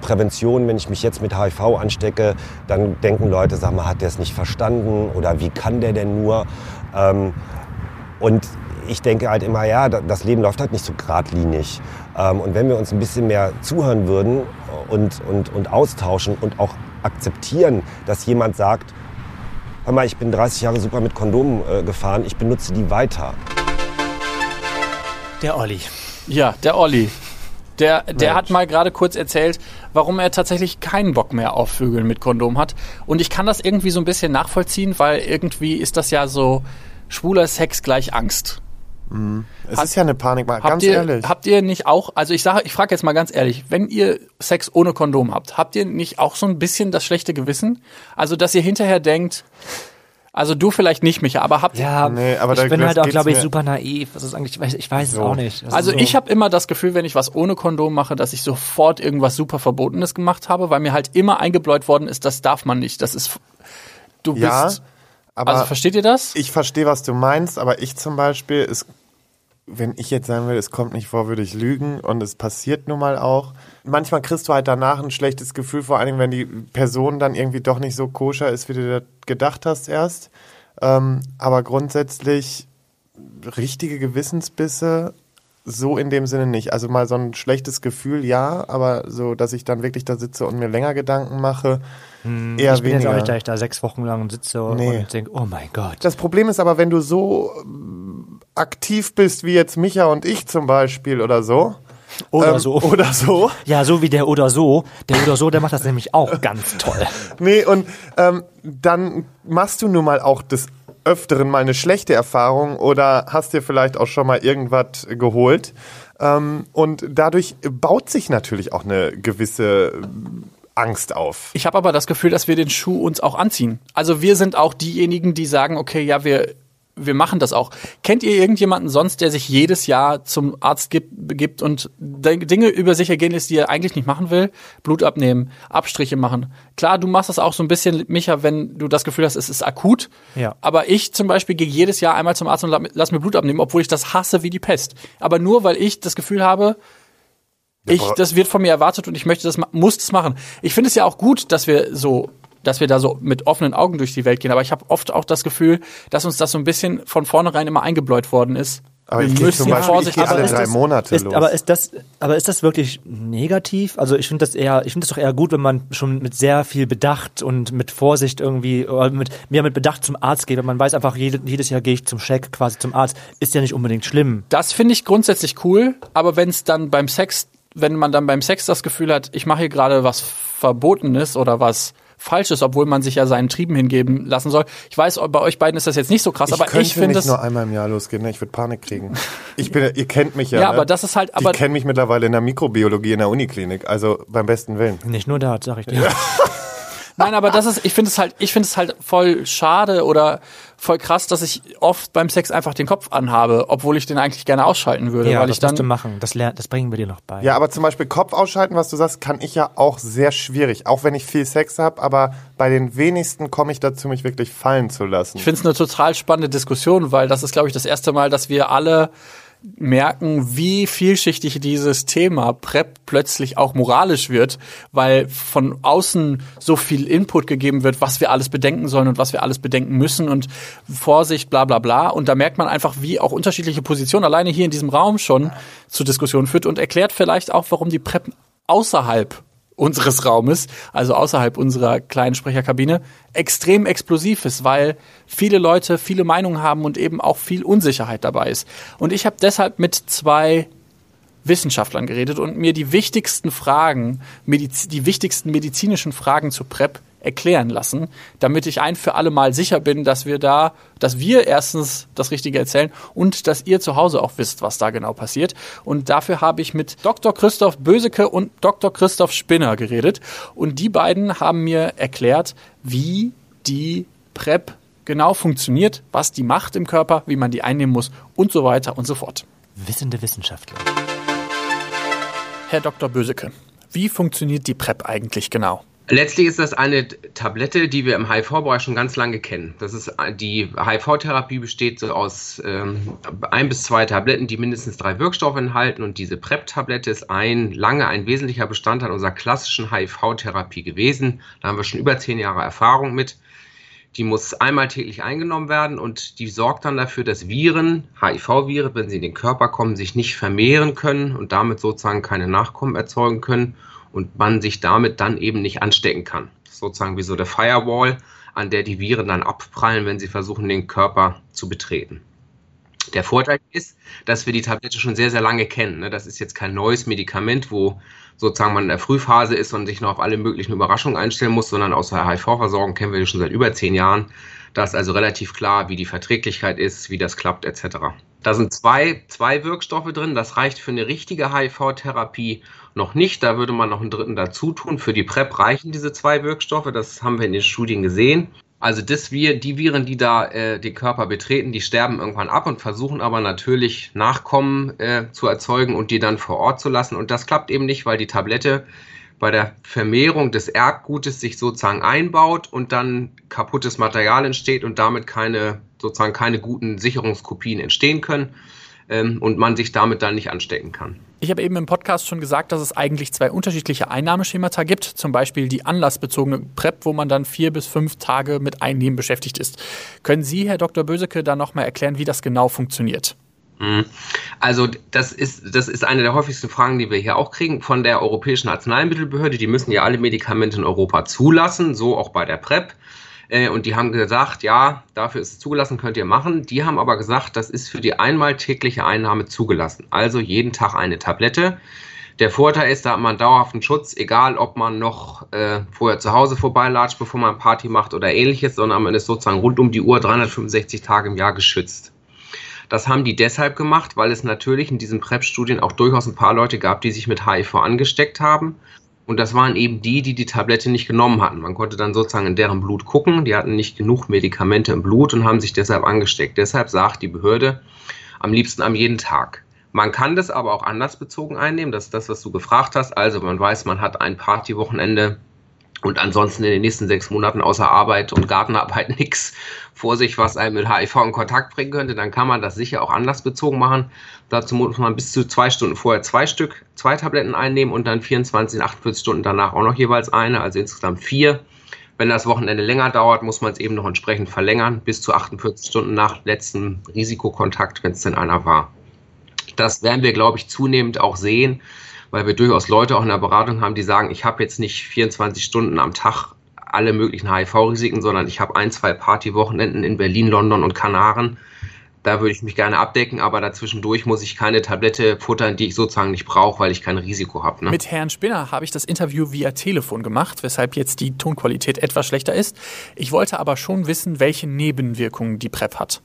Prävention, wenn ich mich jetzt mit HIV anstecke, dann denken Leute, sag mal, hat der es nicht verstanden oder wie kann der denn nur? Ähm, und ich denke halt immer, ja, das Leben läuft halt nicht so geradlinig. Ähm, und wenn wir uns ein bisschen mehr zuhören würden und, und, und austauschen und auch akzeptieren, dass jemand sagt, hör mal, ich bin 30 Jahre super mit Kondomen äh, gefahren, ich benutze die weiter. Der Olli. Ja, der Olli. Der, der hat mal gerade kurz erzählt, warum er tatsächlich keinen Bock mehr auf Vögeln mit Kondom hat. Und ich kann das irgendwie so ein bisschen nachvollziehen, weil irgendwie ist das ja so schwuler Sex gleich Angst. Mhm. Es hat, ist ja eine Panik, mal ganz ihr, ehrlich. Habt ihr nicht auch, also ich sage, ich frage jetzt mal ganz ehrlich, wenn ihr Sex ohne Kondom habt, habt ihr nicht auch so ein bisschen das schlechte Gewissen? Also, dass ihr hinterher denkt, also du vielleicht nicht, Micha, aber habt Ja, nee, aber ich bin halt auch, glaube ich, super naiv. Das ist eigentlich, ich weiß, ich weiß so. es auch nicht. Das also so. ich habe immer das Gefühl, wenn ich was ohne Kondom mache, dass ich sofort irgendwas super Verbotenes gemacht habe, weil mir halt immer eingebläut worden ist, das darf man nicht. Das ist, du ja, bist. Aber also versteht ihr das? Ich verstehe, was du meinst, aber ich zum Beispiel, ist, wenn ich jetzt sagen will, es kommt nicht vor, würde ich lügen und es passiert nun mal auch. Manchmal kriegst du halt danach ein schlechtes Gefühl, vor allem wenn die Person dann irgendwie doch nicht so koscher ist, wie du gedacht hast erst. Ähm, aber grundsätzlich richtige Gewissensbisse so in dem Sinne nicht. Also mal so ein schlechtes Gefühl, ja, aber so, dass ich dann wirklich da sitze und mir länger Gedanken mache, hm, eher ich bin weniger. jetzt auch nicht, dass ich da sechs Wochen lang sitze nee. und denke, oh mein Gott. Das Problem ist aber, wenn du so aktiv bist wie jetzt Micha und ich zum Beispiel oder so, oder ähm, so. Oder so. Ja, so wie der oder so. Der oder so, der macht das nämlich auch ganz toll. Nee, und ähm, dann machst du nun mal auch des Öfteren mal eine schlechte Erfahrung oder hast dir vielleicht auch schon mal irgendwas geholt. Ähm, und dadurch baut sich natürlich auch eine gewisse Angst auf. Ich habe aber das Gefühl, dass wir den Schuh uns auch anziehen. Also wir sind auch diejenigen, die sagen, okay, ja, wir wir machen das auch. Kennt ihr irgendjemanden sonst, der sich jedes Jahr zum Arzt gibt, gibt und Dinge über sich ergehen lässt, die er eigentlich nicht machen will? Blut abnehmen, Abstriche machen. Klar, du machst das auch so ein bisschen, Micha, wenn du das Gefühl hast, es ist akut. Ja. Aber ich zum Beispiel gehe jedes Jahr einmal zum Arzt und lass mir Blut abnehmen, obwohl ich das hasse wie die Pest. Aber nur, weil ich das Gefühl habe, ich, das wird von mir erwartet und ich möchte das, muss das machen. Ich finde es ja auch gut, dass wir so dass wir da so mit offenen Augen durch die Welt gehen. Aber ich habe oft auch das Gefühl, dass uns das so ein bisschen von vornherein immer eingebläut worden ist. Aber wir ich müssen zum Beispiel, ich gehe alle drei das, Monate ist, los. Aber ist das, aber ist das wirklich negativ? Also ich finde das eher, ich finde das doch eher gut, wenn man schon mit sehr viel Bedacht und mit Vorsicht irgendwie, oder mit, mehr mit Bedacht zum Arzt geht, wenn man weiß einfach, jede, jedes Jahr gehe ich zum Check quasi zum Arzt, ist ja nicht unbedingt schlimm. Das finde ich grundsätzlich cool, aber wenn es dann beim Sex, wenn man dann beim Sex das Gefühl hat, ich mache hier gerade was Verbotenes oder was falsch ist, obwohl man sich ja seinen Trieben hingeben lassen soll. Ich weiß, bei euch beiden ist das jetzt nicht so krass, ich aber ich finde es nur einmal im Jahr losgehen, ne? ich würde Panik kriegen. Ich bin, ihr kennt mich ja. Ja, ne? aber das ist halt. Aber ich kenne mich mittlerweile in der Mikrobiologie in der Uniklinik, also beim besten Willen. Nicht nur da, sag ich dir. Ja. Nein, aber das ist, ich finde es halt, ich finde es halt voll schade oder voll krass, dass ich oft beim Sex einfach den Kopf anhabe, obwohl ich den eigentlich gerne ausschalten würde, ja, weil das ich dann musst du machen. Das lernen, das bringen wir dir noch bei. Ja, aber zum Beispiel Kopf ausschalten, was du sagst, kann ich ja auch sehr schwierig, auch wenn ich viel Sex habe, aber bei den wenigsten komme ich dazu, mich wirklich fallen zu lassen. Ich finde es eine total spannende Diskussion, weil das ist, glaube ich, das erste Mal, dass wir alle merken, wie vielschichtig dieses Thema PrEP plötzlich auch moralisch wird, weil von außen so viel Input gegeben wird, was wir alles bedenken sollen und was wir alles bedenken müssen und Vorsicht, bla bla bla. Und da merkt man einfach, wie auch unterschiedliche Positionen alleine hier in diesem Raum schon zu Diskussionen führt und erklärt vielleicht auch, warum die PrEP außerhalb unseres Raumes, also außerhalb unserer kleinen Sprecherkabine, extrem explosiv ist, weil viele Leute viele Meinungen haben und eben auch viel Unsicherheit dabei ist. Und ich habe deshalb mit zwei Wissenschaftlern geredet und mir die wichtigsten Fragen, die wichtigsten medizinischen Fragen zu PrEP erklären lassen, damit ich ein für alle Mal sicher bin, dass wir da, dass wir erstens das Richtige erzählen und dass ihr zu Hause auch wisst, was da genau passiert. Und dafür habe ich mit Dr. Christoph Böseke und Dr. Christoph Spinner geredet. Und die beiden haben mir erklärt, wie die PrEP genau funktioniert, was die macht im Körper, wie man die einnehmen muss und so weiter und so fort. Wissende Wissenschaftler. Herr Dr. Böseke, wie funktioniert die PrEP eigentlich genau? Letztlich ist das eine Tablette, die wir im HIV-Bereich schon ganz lange kennen. Das ist die HIV-Therapie besteht so aus ähm, ein bis zwei Tabletten, die mindestens drei Wirkstoffe enthalten. Und diese PrEP-Tablette ist ein lange ein wesentlicher Bestandteil unserer klassischen HIV-Therapie gewesen. Da haben wir schon über zehn Jahre Erfahrung mit. Die muss einmal täglich eingenommen werden und die sorgt dann dafür, dass Viren, HIV-Viren, wenn sie in den Körper kommen, sich nicht vermehren können und damit sozusagen keine Nachkommen erzeugen können und man sich damit dann eben nicht anstecken kann. Sozusagen wie so der Firewall, an der die Viren dann abprallen, wenn sie versuchen, den Körper zu betreten. Der Vorteil ist, dass wir die Tablette schon sehr, sehr lange kennen. Ne? Das ist jetzt kein neues Medikament, wo sozusagen man in der Frühphase ist und sich noch auf alle möglichen Überraschungen einstellen muss, sondern aus der HIV-Versorgung kennen wir die schon seit über zehn Jahren. Da ist also relativ klar, wie die Verträglichkeit ist, wie das klappt, etc. Da sind zwei, zwei Wirkstoffe drin. Das reicht für eine richtige HIV-Therapie noch nicht. Da würde man noch einen dritten dazu tun. Für die PrEP reichen diese zwei Wirkstoffe. Das haben wir in den Studien gesehen. Also das wir, die Viren, die da äh, den Körper betreten, die sterben irgendwann ab und versuchen aber natürlich Nachkommen äh, zu erzeugen und die dann vor Ort zu lassen. Und das klappt eben nicht, weil die Tablette bei der Vermehrung des Erbgutes sich sozusagen einbaut und dann kaputtes Material entsteht und damit keine sozusagen keine guten Sicherungskopien entstehen können ähm, und man sich damit dann nicht anstecken kann. Ich habe eben im Podcast schon gesagt, dass es eigentlich zwei unterschiedliche Einnahmeschemata gibt. Zum Beispiel die anlassbezogene PrEP, wo man dann vier bis fünf Tage mit Einnehmen beschäftigt ist. Können Sie, Herr Dr. Böseke, da nochmal erklären, wie das genau funktioniert? Mhm. Also das ist, das ist eine der häufigsten Fragen, die wir hier auch kriegen von der Europäischen Arzneimittelbehörde. Die müssen ja alle Medikamente in Europa zulassen, so auch bei der PrEP. Äh, und die haben gesagt, ja, dafür ist es zugelassen, könnt ihr machen. Die haben aber gesagt, das ist für die einmal tägliche Einnahme zugelassen. Also jeden Tag eine Tablette. Der Vorteil ist, da hat man dauerhaften Schutz, egal ob man noch äh, vorher zu Hause vorbeilatscht, bevor man Party macht oder ähnliches, sondern man ist sozusagen rund um die Uhr 365 Tage im Jahr geschützt. Das haben die deshalb gemacht, weil es natürlich in diesen PrEP-Studien auch durchaus ein paar Leute gab, die sich mit HIV angesteckt haben und das waren eben die, die die Tablette nicht genommen hatten. Man konnte dann sozusagen in deren Blut gucken. Die hatten nicht genug Medikamente im Blut und haben sich deshalb angesteckt. Deshalb sagt die Behörde am liebsten am jeden Tag. Man kann das aber auch anders bezogen einnehmen. Das ist das, was du gefragt hast. Also man weiß, man hat ein Partywochenende und ansonsten in den nächsten sechs Monaten außer Arbeit und Gartenarbeit nichts vor sich, was einem mit HIV in Kontakt bringen könnte, dann kann man das sicher auch anlassbezogen machen. Dazu muss man bis zu zwei Stunden vorher zwei Stück, zwei Tabletten einnehmen und dann 24, 48 Stunden danach auch noch jeweils eine, also insgesamt vier. Wenn das Wochenende länger dauert, muss man es eben noch entsprechend verlängern, bis zu 48 Stunden nach letztem Risikokontakt, wenn es denn einer war. Das werden wir, glaube ich, zunehmend auch sehen, weil wir durchaus Leute auch in der Beratung haben, die sagen, ich habe jetzt nicht 24 Stunden am Tag alle möglichen HIV-Risiken, sondern ich habe ein, zwei Partywochenenden in Berlin, London und Kanaren. Da würde ich mich gerne abdecken, aber dazwischendurch muss ich keine Tablette futtern, die ich sozusagen nicht brauche, weil ich kein Risiko habe. Ne? Mit Herrn Spinner habe ich das Interview via Telefon gemacht, weshalb jetzt die Tonqualität etwas schlechter ist. Ich wollte aber schon wissen, welche Nebenwirkungen die PrEP hat.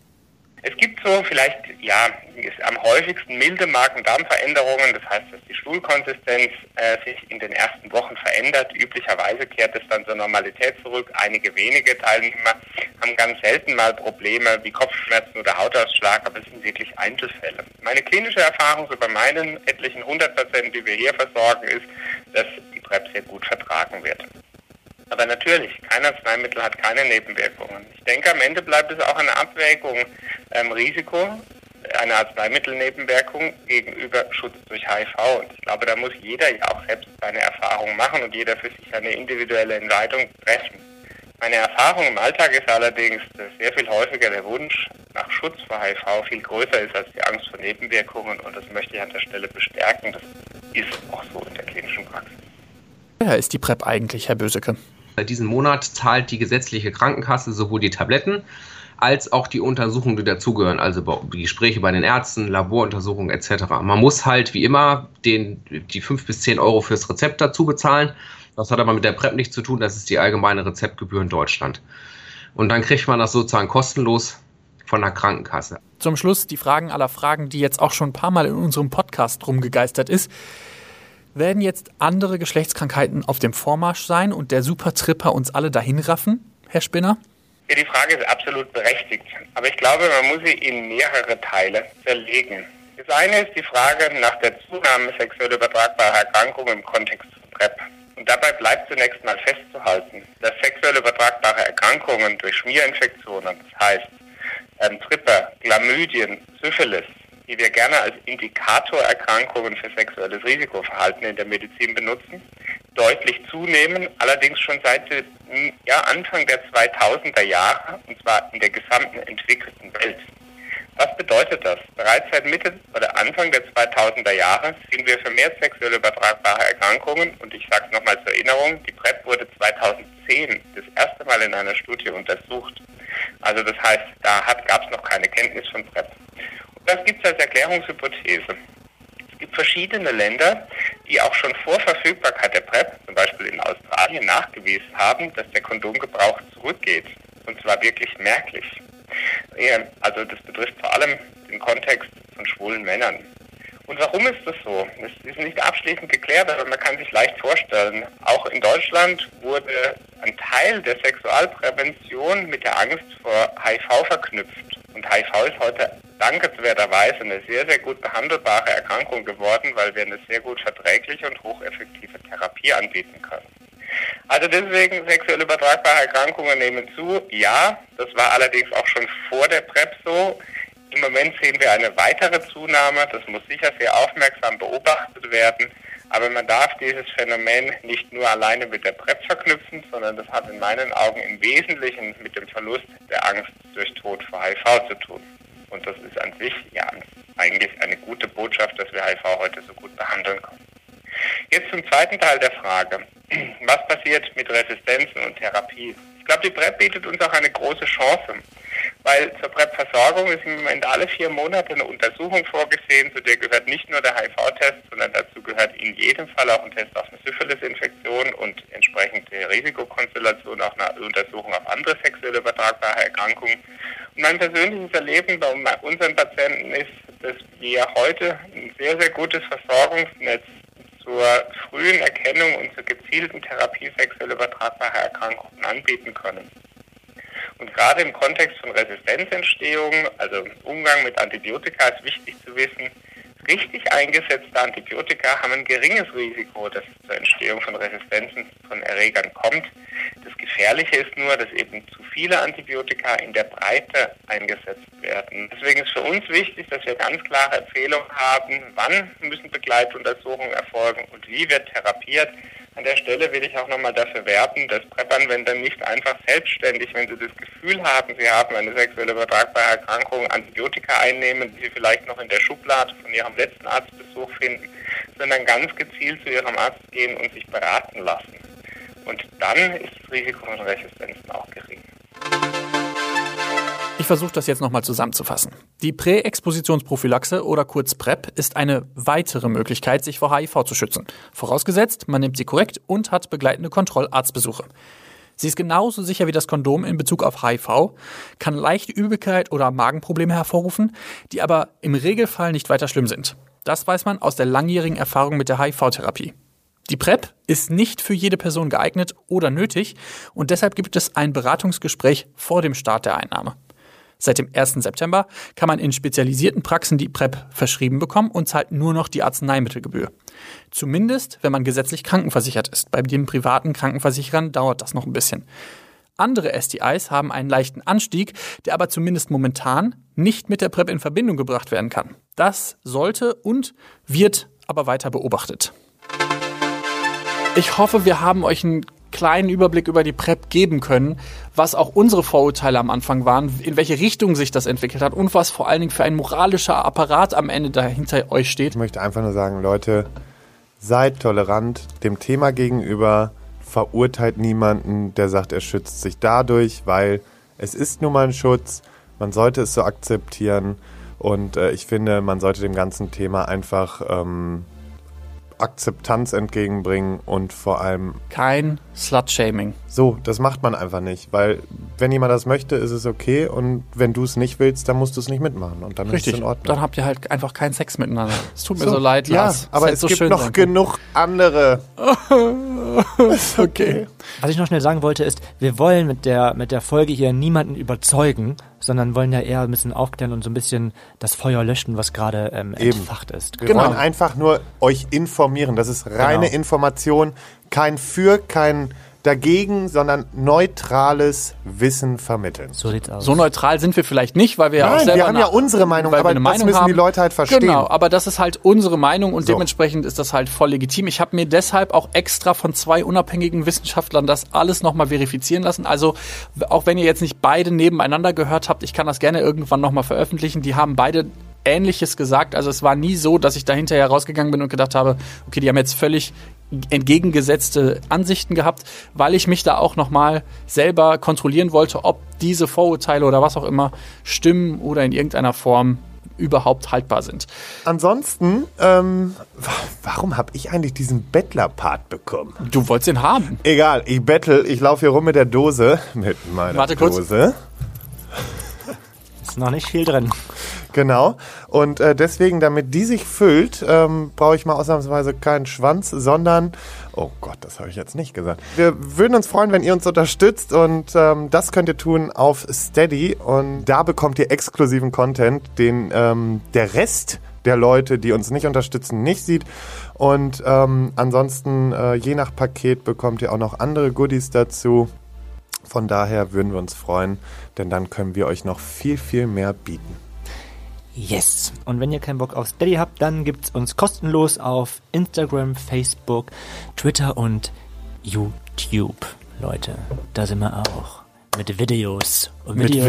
Es gibt so vielleicht, ja, am häufigsten milde Magen-Darm-Veränderungen, das heißt, dass die Stuhlkonsistenz äh, sich in den ersten Wochen verändert. Üblicherweise kehrt es dann zur Normalität zurück. Einige wenige Teilnehmer haben ganz selten mal Probleme wie Kopfschmerzen oder Hautausschlag, aber es sind wirklich Einzelfälle. Meine klinische Erfahrung so bei meinen etlichen 100 Patienten, die wir hier versorgen, ist, dass die PrEP sehr gut vertragen wird. Aber natürlich, kein Arzneimittel hat keine Nebenwirkungen. Ich denke, am Ende bleibt es auch eine Abwägung ähm, Risiko, eine Arzneimittelnebenwirkung gegenüber Schutz durch HIV. Und ich glaube, da muss jeder ja auch selbst seine Erfahrungen machen und jeder für sich eine individuelle Entscheidung treffen. Meine Erfahrung im Alltag ist allerdings, dass sehr viel häufiger der Wunsch nach Schutz vor HIV viel größer ist als die Angst vor Nebenwirkungen und das möchte ich an der Stelle bestärken. Das ist auch so in der klinischen Praxis. Wer ist die PrEP eigentlich, Herr Böseke? Seit diesem Monat zahlt die gesetzliche Krankenkasse sowohl die Tabletten als auch die Untersuchungen, die dazugehören, also die Gespräche bei den Ärzten, Laboruntersuchungen etc. Man muss halt wie immer den, die 5 bis 10 Euro fürs Rezept dazu bezahlen. Das hat aber mit der PrEP nichts zu tun, das ist die allgemeine Rezeptgebühr in Deutschland. Und dann kriegt man das sozusagen kostenlos von der Krankenkasse. Zum Schluss die Fragen aller Fragen, die jetzt auch schon ein paar Mal in unserem Podcast rumgegeistert ist. Werden jetzt andere Geschlechtskrankheiten auf dem Vormarsch sein und der Supertripper uns alle dahin raffen, Herr Spinner? Ja, die Frage ist absolut berechtigt. Aber ich glaube, man muss sie in mehrere Teile zerlegen. Das eine ist die Frage nach der Zunahme sexuell übertragbarer Erkrankungen im Kontext von PrEP. Und dabei bleibt zunächst mal festzuhalten, dass sexuell übertragbare Erkrankungen durch Schmierinfektionen, das heißt ähm, Tripper, Chlamydien, Syphilis, die wir gerne als Indikatorerkrankungen für sexuelles Risikoverhalten in der Medizin benutzen, deutlich zunehmen, allerdings schon seit ja, Anfang der 2000er Jahre, und zwar in der gesamten entwickelten Welt. Was bedeutet das? Bereits seit Mitte oder Anfang der 2000er Jahre sehen wir vermehrt sexuell übertragbare Erkrankungen und ich sage es nochmal zur Erinnerung, die PrEP wurde 2010 das erste Mal in einer Studie untersucht. Also das heißt, da gab es noch keine Kenntnis von PrEP. Das gibt es als Erklärungshypothese. Es gibt verschiedene Länder, die auch schon vor Verfügbarkeit der PrEP, zum Beispiel in Australien, nachgewiesen haben, dass der Kondomgebrauch zurückgeht. Und zwar wirklich merklich. Also das betrifft vor allem den Kontext von schwulen Männern. Und warum ist das so? Das ist nicht abschließend geklärt, aber man kann sich leicht vorstellen. Auch in Deutschland wurde ein Teil der Sexualprävention mit der Angst vor HIV verknüpft. Und HIV ist heute dankenswerterweise eine sehr, sehr gut behandelbare Erkrankung geworden, weil wir eine sehr gut verträgliche und hocheffektive Therapie anbieten können. Also deswegen sexuell übertragbare Erkrankungen nehmen zu. Ja, das war allerdings auch schon vor der PrEP so. Im Moment sehen wir eine weitere Zunahme. Das muss sicher sehr aufmerksam beobachtet werden. Aber man darf dieses Phänomen nicht nur alleine mit der PrEP verknüpfen, sondern das hat in meinen Augen im Wesentlichen mit dem Verlust der Angst durch Tod vor HIV zu tun. Und das ist an sich ja eigentlich eine gute Botschaft, dass wir HIV heute so gut behandeln können. Jetzt zum zweiten Teil der Frage. Was passiert mit Resistenzen und Therapie? Ich glaube, die PrEP bietet uns auch eine große Chance, weil zur PrEP-Versorgung ist im Moment alle vier Monate eine Untersuchung vorgesehen, zu der gehört nicht nur der HIV-Test, sondern dazu gehört in jedem Fall auch ein Test auf eine Syphilis-Infektion und entsprechende Risikokonstellation auch eine Untersuchung auf andere sexuell übertragbare Erkrankungen. Und mein persönliches Erleben bei unseren Patienten ist, dass wir heute ein sehr, sehr gutes Versorgungsnetz zur frühen Erkennung und zur gezielten Therapie sexuell übertragbarer Erkrankungen anbieten können. Und gerade im Kontext von Resistenzentstehung, also im Umgang mit Antibiotika, ist wichtig zu wissen, richtig eingesetzte Antibiotika haben ein geringes Risiko, dass es zur Entstehung von Resistenzen von Erregern kommt. Das Gefährliche ist nur, dass eben zu viele Antibiotika in der Breite eingesetzt werden. Deswegen ist für uns wichtig, dass wir ganz klare Empfehlungen haben, wann müssen Begleituntersuchungen erfolgen und wie wird therapiert. An der Stelle will ich auch nochmal dafür werben, dass PrEP-Anwender nicht einfach selbstständig, wenn sie das Gefühl haben, sie haben eine sexuell übertragbare Erkrankung, Antibiotika einnehmen, die sie vielleicht noch in der Schublade von ihrem letzten Arztbesuch finden, sondern ganz gezielt zu ihrem Arzt gehen und sich beraten lassen. Und dann ist das Risiko von Resistenzen auch gering. Ich versuche das jetzt nochmal zusammenzufassen. Die Präexpositionsprophylaxe oder kurz PrEP ist eine weitere Möglichkeit, sich vor HIV zu schützen. Vorausgesetzt, man nimmt sie korrekt und hat begleitende Kontrollarztbesuche. Sie ist genauso sicher wie das Kondom in Bezug auf HIV, kann leichte Übelkeit oder Magenprobleme hervorrufen, die aber im Regelfall nicht weiter schlimm sind. Das weiß man aus der langjährigen Erfahrung mit der HIV-Therapie. Die PrEP ist nicht für jede Person geeignet oder nötig und deshalb gibt es ein Beratungsgespräch vor dem Start der Einnahme. Seit dem 1. September kann man in spezialisierten Praxen die PrEP verschrieben bekommen und zahlt nur noch die Arzneimittelgebühr. Zumindest, wenn man gesetzlich krankenversichert ist. Bei den privaten Krankenversicherern dauert das noch ein bisschen. Andere STIs haben einen leichten Anstieg, der aber zumindest momentan nicht mit der PrEP in Verbindung gebracht werden kann. Das sollte und wird aber weiter beobachtet. Ich hoffe, wir haben euch einen kleinen Überblick über die PrEP geben können, was auch unsere Vorurteile am Anfang waren, in welche Richtung sich das entwickelt hat und was vor allen Dingen für ein moralischer Apparat am Ende dahinter euch steht. Ich möchte einfach nur sagen, Leute, seid tolerant dem Thema gegenüber, verurteilt niemanden, der sagt, er schützt sich dadurch, weil es ist nun mal ein Schutz, man sollte es so akzeptieren und äh, ich finde, man sollte dem ganzen Thema einfach ähm, Akzeptanz entgegenbringen und vor allem Kein Slut-Shaming. So, das macht man einfach nicht, weil wenn jemand das möchte, ist es okay und wenn du es nicht willst, dann musst du es nicht mitmachen und dann ist Richtig. es in Ordnung. Dann habt ihr halt einfach keinen Sex miteinander. Es tut mir so, leid, ja, Lars. aber hätte es so gibt schön noch sein genug andere. Okay. Was ich noch schnell sagen wollte, ist, wir wollen mit der, mit der Folge hier niemanden überzeugen, sondern wollen ja eher ein bisschen aufklären und so ein bisschen das Feuer löschen, was gerade ähm, Eben. entfacht ist. Wir Genau. wollen einfach nur euch informieren. Das ist reine Genau. Information, kein Für, kein Dagegen, sondern neutrales Wissen vermitteln. So sieht's aus. So neutral sind wir vielleicht nicht, weil wir ja auch Nein, selber wir haben ja unsere Meinung, weil wir aber eine das Meinung müssen haben. die Leute halt verstehen. Genau, aber das ist halt unsere Meinung und So. dementsprechend ist das halt voll legitim. Ich habe mir deshalb auch extra von zwei unabhängigen Wissenschaftlern das alles nochmal verifizieren lassen. Also auch wenn ihr jetzt nicht beide nebeneinander gehört habt, ich kann das gerne irgendwann nochmal veröffentlichen. Die haben beide Ähnliches gesagt. Also es war nie so, dass ich da hinterher rausgegangen bin und gedacht habe, okay, die haben jetzt völlig entgegengesetzte Ansichten gehabt, weil ich mich da auch nochmal selber kontrollieren wollte, ob diese Vorurteile oder was auch immer stimmen oder in irgendeiner Form überhaupt haltbar sind. Ansonsten, ähm, wa- warum habe ich eigentlich diesen Bettler-Part bekommen? Du wolltest ihn haben. Egal, ich bettel, ich laufe hier rum mit der Dose. Mit meiner Warte kurz. Ist noch nicht viel drin. Genau. Und äh, deswegen, damit die sich füllt, ähm, brauche ich mal ausnahmsweise keinen Schwanz, sondern. Oh Gott, das habe ich jetzt nicht gesagt. Wir würden uns freuen, wenn ihr uns unterstützt und ähm, das könnt ihr tun auf Steady und da bekommt ihr exklusiven Content, den ähm, der Rest der Leute, die uns nicht unterstützen, nicht sieht. Und ähm, ansonsten, äh, je nach Paket, bekommt ihr auch noch andere Goodies dazu. Von daher würden wir uns freuen, denn dann können wir euch noch viel, viel mehr bieten. Yes. Und wenn ihr keinen Bock auf Steady habt, dann gibt's uns kostenlos auf Instagram, Facebook, Twitter und YouTube. Leute, da sind wir auch. Mit Videos. Und Mit Videos,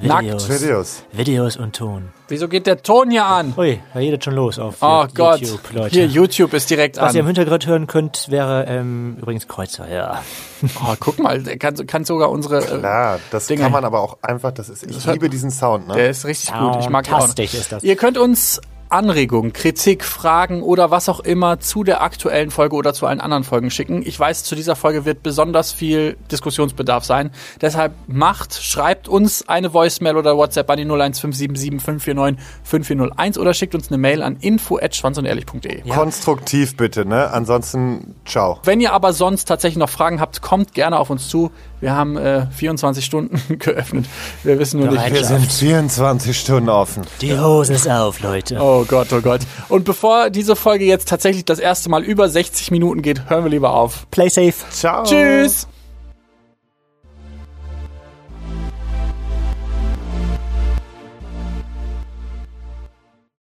Vide- Nackt. Videos, Videos. Videos und Ton. Wieso geht der Ton hier an? Ui, da geht schon los auf Oh YouTube, Gott. Leute. Hier, YouTube ist direkt Was ihr im an. Hintergrund hören könnt, wäre ähm, übrigens Kreuzer, ja. Oh, guck mal, der kann, kann sogar unsere. Äh, Klar, das Dinger. kann man aber auch einfach, das ist, ich liebe diesen Sound, der ne? ist richtig gut. Ich mag ihn auch. noch. Ist das. Ihr könnt uns Anregungen, Kritik, Fragen oder was auch immer zu der aktuellen Folge oder zu allen anderen Folgen schicken. Ich weiß, zu dieser Folge wird besonders viel Diskussionsbedarf sein. Deshalb macht, schreibt uns eine Voicemail oder WhatsApp an die 01577 549 5401 oder schickt uns eine Mail an info@schwanzundehrlich.de. Konstruktiv bitte, ne? Ansonsten, ciao. Wenn ihr aber sonst tatsächlich noch Fragen habt, kommt gerne auf uns zu. Wir haben äh, 24 Stunden geöffnet. Wir wissen nur nicht. Wir sind 24 Stunden offen. Die Hose ist auf, Leute. Oh Gott, oh Gott. Und bevor diese Folge jetzt tatsächlich das erste Mal über 60 Minuten geht, hören wir lieber auf. Play safe. Ciao. Tschüss!